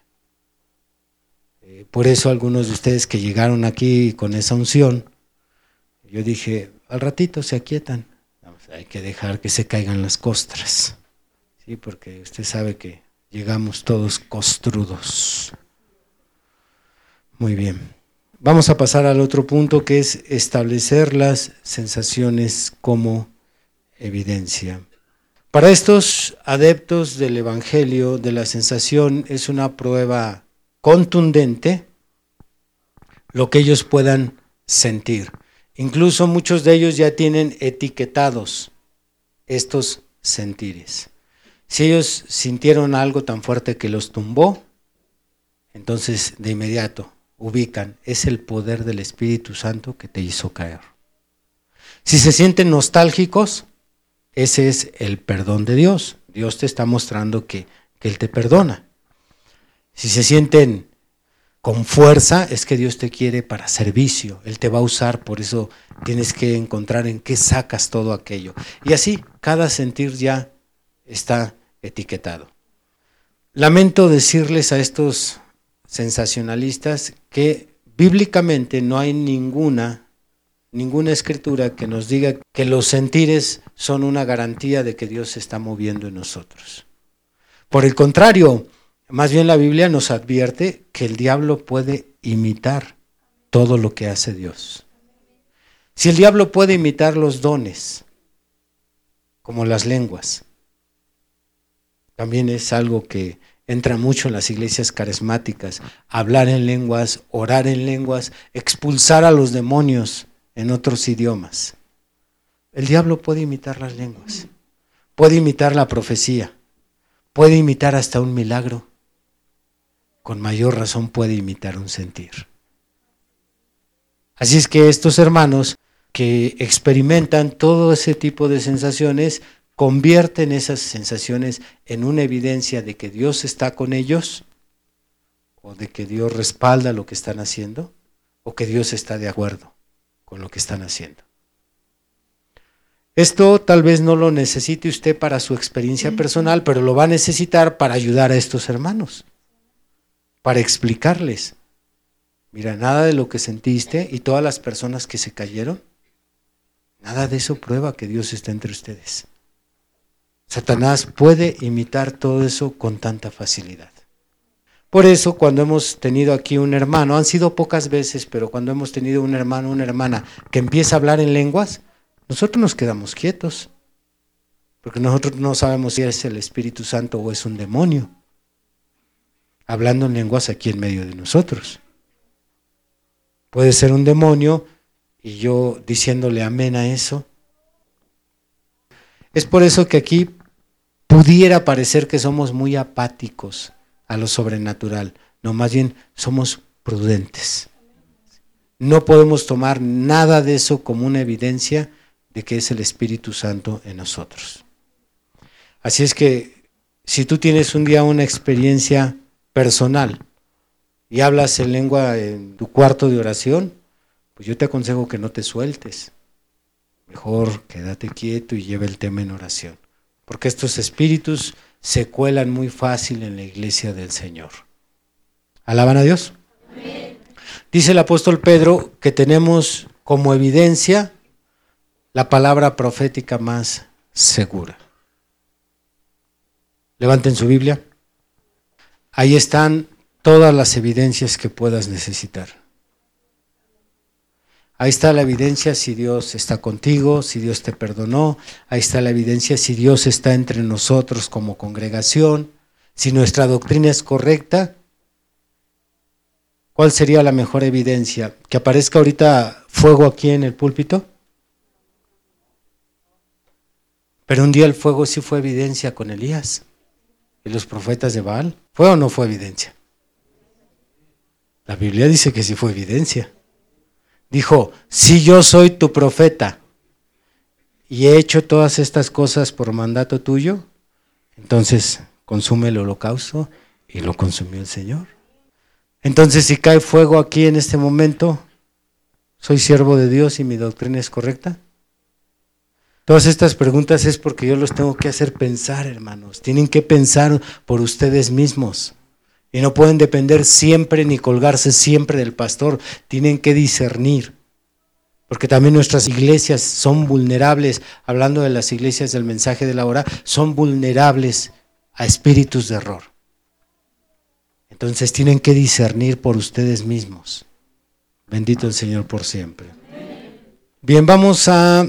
Por eso algunos de ustedes que llegaron aquí con esa unción, yo dije, al ratito se aquietan, hay que dejar que se caigan las costras, ¿sí? porque usted sabe que llegamos todos costrudos. Muy bien. Vamos a pasar al otro punto que es establecer las sensaciones como evidencia. Para estos adeptos del Evangelio de la sensación es una prueba contundente lo que ellos puedan sentir. Incluso muchos de ellos ya tienen etiquetados estos sentires. Si ellos sintieron algo tan fuerte que los tumbó, entonces de inmediato ubican, es el poder del Espíritu Santo que te hizo caer. Si se sienten nostálgicos, ese es el perdón de Dios. Dios te está mostrando que, que Él te perdona. Si se sienten con fuerza, es que Dios te quiere para servicio. Él te va a usar, por eso tienes que encontrar en qué sacas todo aquello. Y así, cada sentir ya está etiquetado. Lamento decirles a estos sensacionalistas que bíblicamente no hay ninguna ninguna escritura que nos diga que los sentires son una garantía de que Dios se está moviendo en nosotros. Por el contrario, más bien la Biblia nos advierte que el diablo puede imitar todo lo que hace Dios. Si el diablo puede imitar los dones, como las lenguas, también es algo que entra mucho en las iglesias carismáticas, hablar en lenguas, orar en lenguas, expulsar a los demonios en otros idiomas. El diablo puede imitar las lenguas, puede imitar la profecía, puede imitar hasta un milagro con mayor razón puede imitar un sentir. Así es que estos hermanos que experimentan todo ese tipo de sensaciones convierten esas sensaciones en una evidencia de que Dios está con ellos o de que Dios respalda lo que están haciendo o que Dios está de acuerdo con lo que están haciendo. Esto tal vez no lo necesite usted para su experiencia personal, pero lo va a necesitar para ayudar a estos hermanos, para explicarles. Mira, nada de lo que sentiste y todas las personas que se cayeron, nada de eso prueba que Dios está entre ustedes. Satanás puede imitar todo eso con tanta facilidad. Por eso cuando hemos tenido aquí un hermano, han sido pocas veces, pero cuando hemos tenido un hermano, una hermana que empieza a hablar en lenguas, nosotros nos quedamos quietos, porque nosotros no sabemos si es el Espíritu Santo o es un demonio, hablando en lenguas aquí en medio de nosotros. Puede ser un demonio y yo diciéndole amén a eso. Es por eso que aquí pudiera parecer que somos muy apáticos a lo sobrenatural. No, más bien somos prudentes. No podemos tomar nada de eso como una evidencia de que es el Espíritu Santo en nosotros. Así es que si tú tienes un día una experiencia personal y hablas en lengua en tu cuarto de oración, pues yo te aconsejo que no te sueltes. Mejor quédate quieto y lleve el tema en oración porque estos espíritus se cuelan muy fácil en la iglesia del Señor. ¿Alaban a Dios? Dice el apóstol Pedro que tenemos como evidencia la palabra profética más segura. Levanten su Biblia. Ahí están todas las evidencias que puedas necesitar. Ahí está la evidencia si Dios está contigo, si Dios te perdonó. Ahí está la evidencia si Dios está entre nosotros como congregación, si nuestra doctrina es correcta. ¿Cuál sería la mejor evidencia? ¿Que aparezca ahorita fuego aquí en el púlpito? Pero un día el fuego sí fue evidencia con Elías y los profetas de Baal. ¿Fue o no fue evidencia? La Biblia dice que sí fue evidencia dijo, si yo soy tu profeta y he hecho todas estas cosas por mandato tuyo, entonces consume el holocausto y lo consumió el Señor. Entonces si cae fuego aquí en este momento, ¿soy siervo de Dios y mi doctrina es correcta? Todas estas preguntas es porque yo los tengo que hacer pensar, hermanos. Tienen que pensar por ustedes mismos. Y no pueden depender siempre ni colgarse siempre del pastor. Tienen que discernir. Porque también nuestras iglesias son vulnerables, hablando de las iglesias del mensaje de la hora, son vulnerables a espíritus de error. Entonces tienen que discernir por ustedes mismos. Bendito el Señor por siempre. Bien, vamos a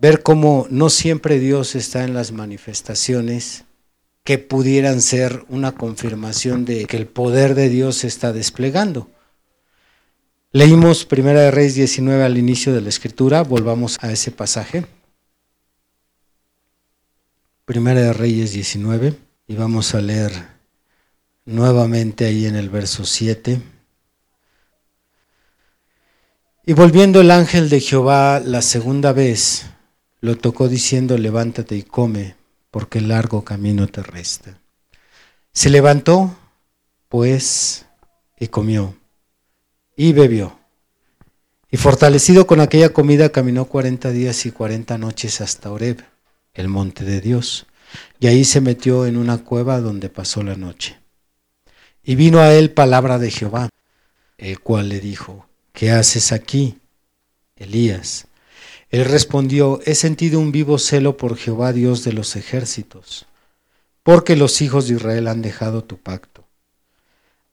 ver cómo no siempre Dios está en las manifestaciones que pudieran ser una confirmación de que el poder de Dios se está desplegando. Leímos Primera de Reyes 19 al inicio de la escritura, volvamos a ese pasaje. Primera de Reyes 19 y vamos a leer nuevamente ahí en el verso 7. Y volviendo el ángel de Jehová la segunda vez, lo tocó diciendo, levántate y come porque el largo camino te resta. Se levantó, pues, y comió, y bebió. Y fortalecido con aquella comida, caminó cuarenta días y cuarenta noches hasta Oreb, el monte de Dios, y ahí se metió en una cueva donde pasó la noche. Y vino a él palabra de Jehová, el cual le dijo, ¿qué haces aquí, Elías? Él respondió, he sentido un vivo celo por Jehová Dios de los ejércitos, porque los hijos de Israel han dejado tu pacto,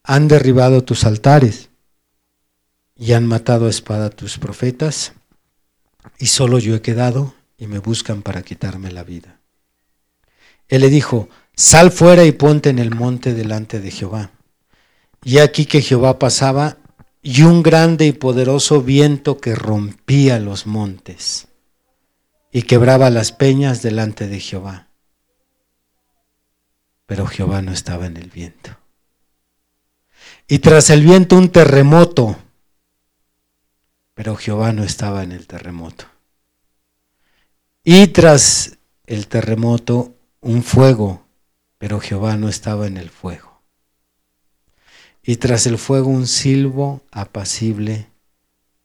han derribado tus altares y han matado a espada tus profetas, y solo yo he quedado y me buscan para quitarme la vida. Él le dijo, sal fuera y ponte en el monte delante de Jehová. Y aquí que Jehová pasaba y un grande y poderoso viento que rompía los montes y quebraba las peñas delante de Jehová. Pero Jehová no estaba en el viento. Y tras el viento un terremoto pero Jehová no estaba en el terremoto. Y tras el terremoto, un fuego, pero Jehová no estaba en el fuego. Y tras el fuego, un silbo apacible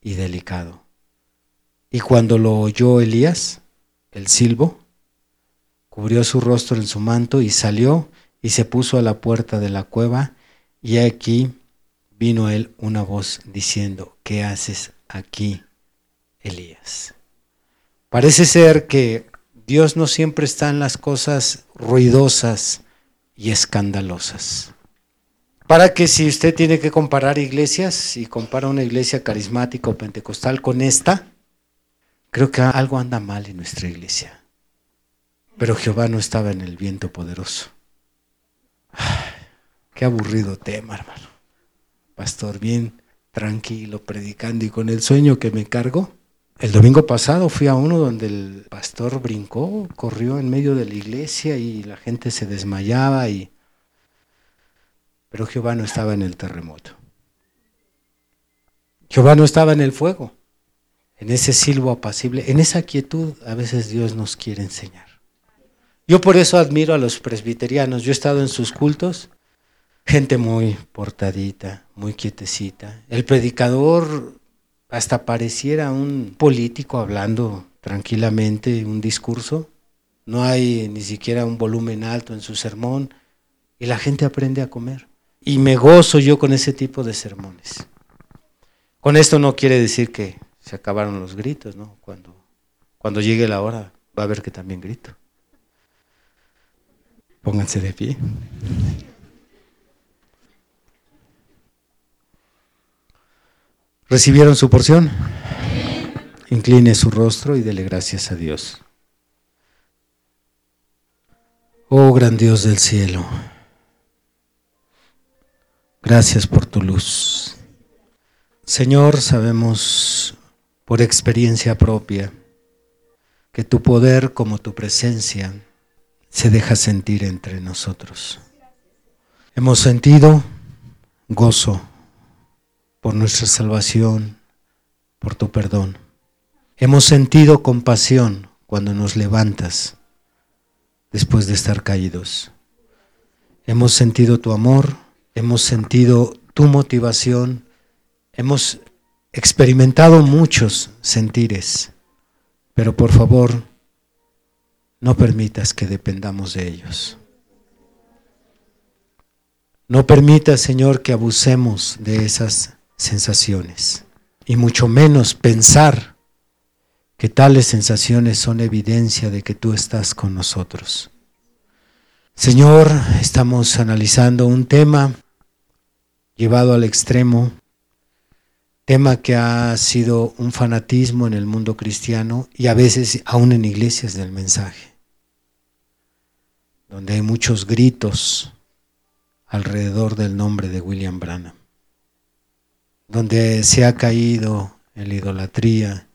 y delicado. Y cuando lo oyó Elías, el silbo, cubrió su rostro en su manto y salió y se puso a la puerta de la cueva, y aquí vino él una voz diciendo, ¿qué haces aquí, Elías? Parece ser que Dios no siempre está en las cosas ruidosas y escandalosas. Para que si usted tiene que comparar iglesias y compara una iglesia carismática o pentecostal con esta, creo que algo anda mal en nuestra iglesia. Pero Jehová no estaba en el viento poderoso. Qué aburrido tema, hermano. Pastor, bien tranquilo, predicando y con el sueño que me cargo. El domingo pasado fui a uno donde el pastor brincó, corrió en medio de la iglesia y la gente se desmayaba y pero Jehová no estaba en el terremoto. Jehová no estaba en el fuego, en ese silbo apacible, en esa quietud a veces Dios nos quiere enseñar. Yo por eso admiro a los presbiterianos. Yo he estado en sus cultos, gente muy portadita, muy quietecita. El predicador hasta pareciera un político hablando tranquilamente un discurso. No hay ni siquiera un volumen alto en su sermón y la gente aprende a comer. Y me gozo yo con ese tipo de sermones. Con esto no quiere decir que se acabaron los gritos, ¿no? Cuando, cuando llegue la hora va a haber que también grito. Pónganse de pie. ¿Recibieron su porción? Incline su rostro y dele gracias a Dios. Oh gran Dios del cielo, gracias por tu luz. Señor, sabemos por experiencia propia que tu poder como tu presencia se deja sentir entre nosotros. Hemos sentido gozo por nuestra salvación, por tu perdón. Hemos sentido compasión cuando nos levantas después de estar caídos. Hemos sentido tu amor, hemos sentido tu motivación, hemos experimentado muchos sentires, pero por favor, no permitas que dependamos de ellos. No permitas, Señor, que abusemos de esas sensaciones y mucho menos pensar que tales sensaciones son evidencia de que tú estás con nosotros. Señor, estamos analizando un tema llevado al extremo, tema que ha sido un fanatismo en el mundo cristiano y a veces aún en iglesias del mensaje donde hay muchos gritos alrededor del nombre de William Branham, donde se ha caído en la idolatría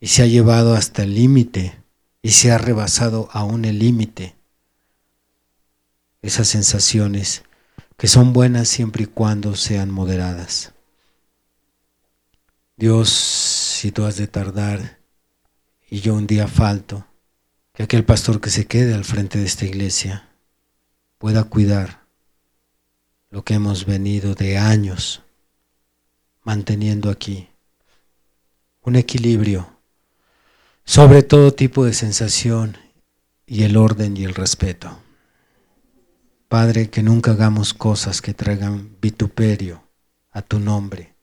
y se ha llevado hasta el límite y se ha rebasado aún el límite. Esas sensaciones que son buenas siempre y cuando sean moderadas. Dios, si tú has de tardar y yo un día falto, que aquel pastor que se quede al frente de esta iglesia pueda cuidar lo que hemos venido de años manteniendo aquí. Un equilibrio sobre todo tipo de sensación y el orden y el respeto. Padre, que nunca hagamos cosas que traigan vituperio a tu nombre,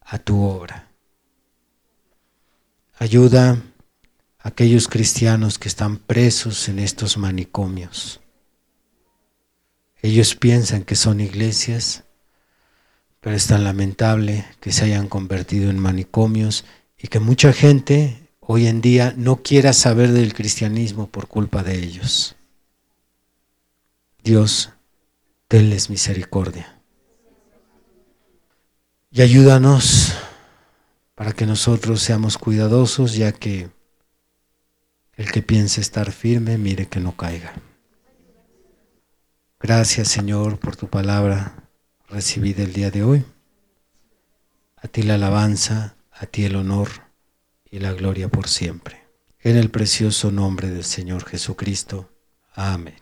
a tu obra. Ayuda aquellos cristianos que están presos en estos manicomios. Ellos piensan que son iglesias, pero es tan lamentable que se hayan convertido en manicomios y que mucha gente hoy en día no quiera saber del cristianismo por culpa de ellos. Dios, tenles misericordia. Y ayúdanos para que nosotros seamos cuidadosos, ya que el que piense estar firme, mire que no caiga. Gracias Señor por tu palabra recibida el día de hoy. A ti la alabanza, a ti el honor y la gloria por siempre. En el precioso nombre del Señor Jesucristo. Amén.